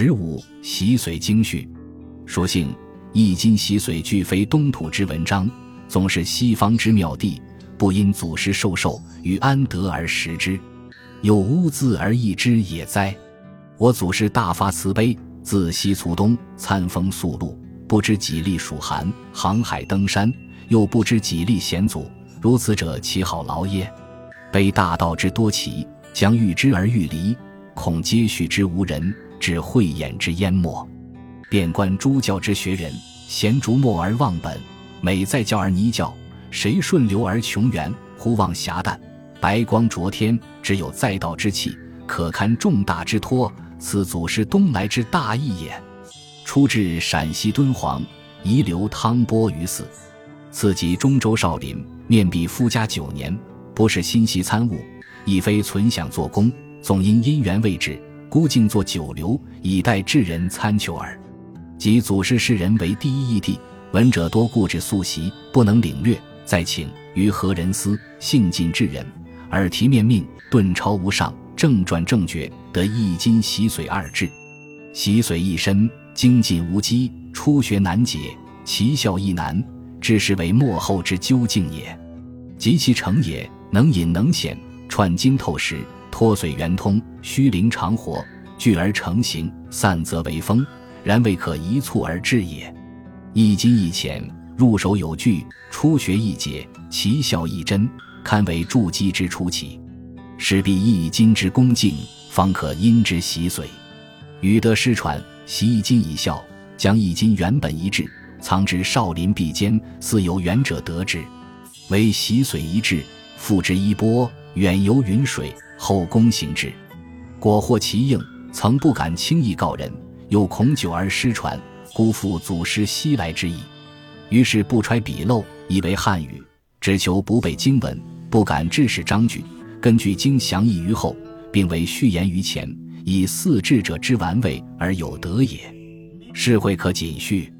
十五洗髓经序，说性易经洗髓俱非东土之文章，总是西方之妙地，不因祖师授受与安得而食之，有污字而易之也哉？我祖师大发慈悲，自西卒东餐风宿露，不知几历暑寒，航海登山，又不知几历险阻，如此者岂好劳耶？悲大道之多奇，将欲之而欲离，恐接续之无人，至慧眼之淹没。遍观诸教之学人，贤逐末而忘本，美在教而泥教，谁顺流而穷源？忽望霞淡，白光灼天，只有在道之气，可堪重大之托。此祖师东来之大义也。出至陕西敦煌，遗留汤钵于寺。次及中州少林，面壁夫家九年，不是心系参悟，亦非存想做工，总因因缘未至，孤静坐久留，以待智人参求耳。即祖师世人为第一义谛，闻者多固执素习，不能领略。再请于何人思，性尽至人，耳提面命，顿超无上。正转正觉，得一金洗髓二智，洗髓一身，精进无机，初学难解，其效亦难，知是为末后之究竟也。及其成也，能隐能显，串经透实，脱髓圆通，虚灵长活，聚而成形，散则为风，然未可一蹴而至也。一精一浅，入手有据，初学易解，其效亦真，堪为筑基之初期。势必易筋之恭敬，方可因之洗髓。禹德失传，习易筋以效，将易筋原本一致，藏之少林壁间，似有远者得之，为洗髓一致，付之一钵，远游云水，后宫行之。果获其应，曾不敢轻易告人，又恐久而失传，辜负祖师西来之意，于是不揣笔漏，以为汉语，只求不背经文，不敢致使章句。根据经详译于后，并为序言于前，以四智者之玩味而有德也。是会可谨叙。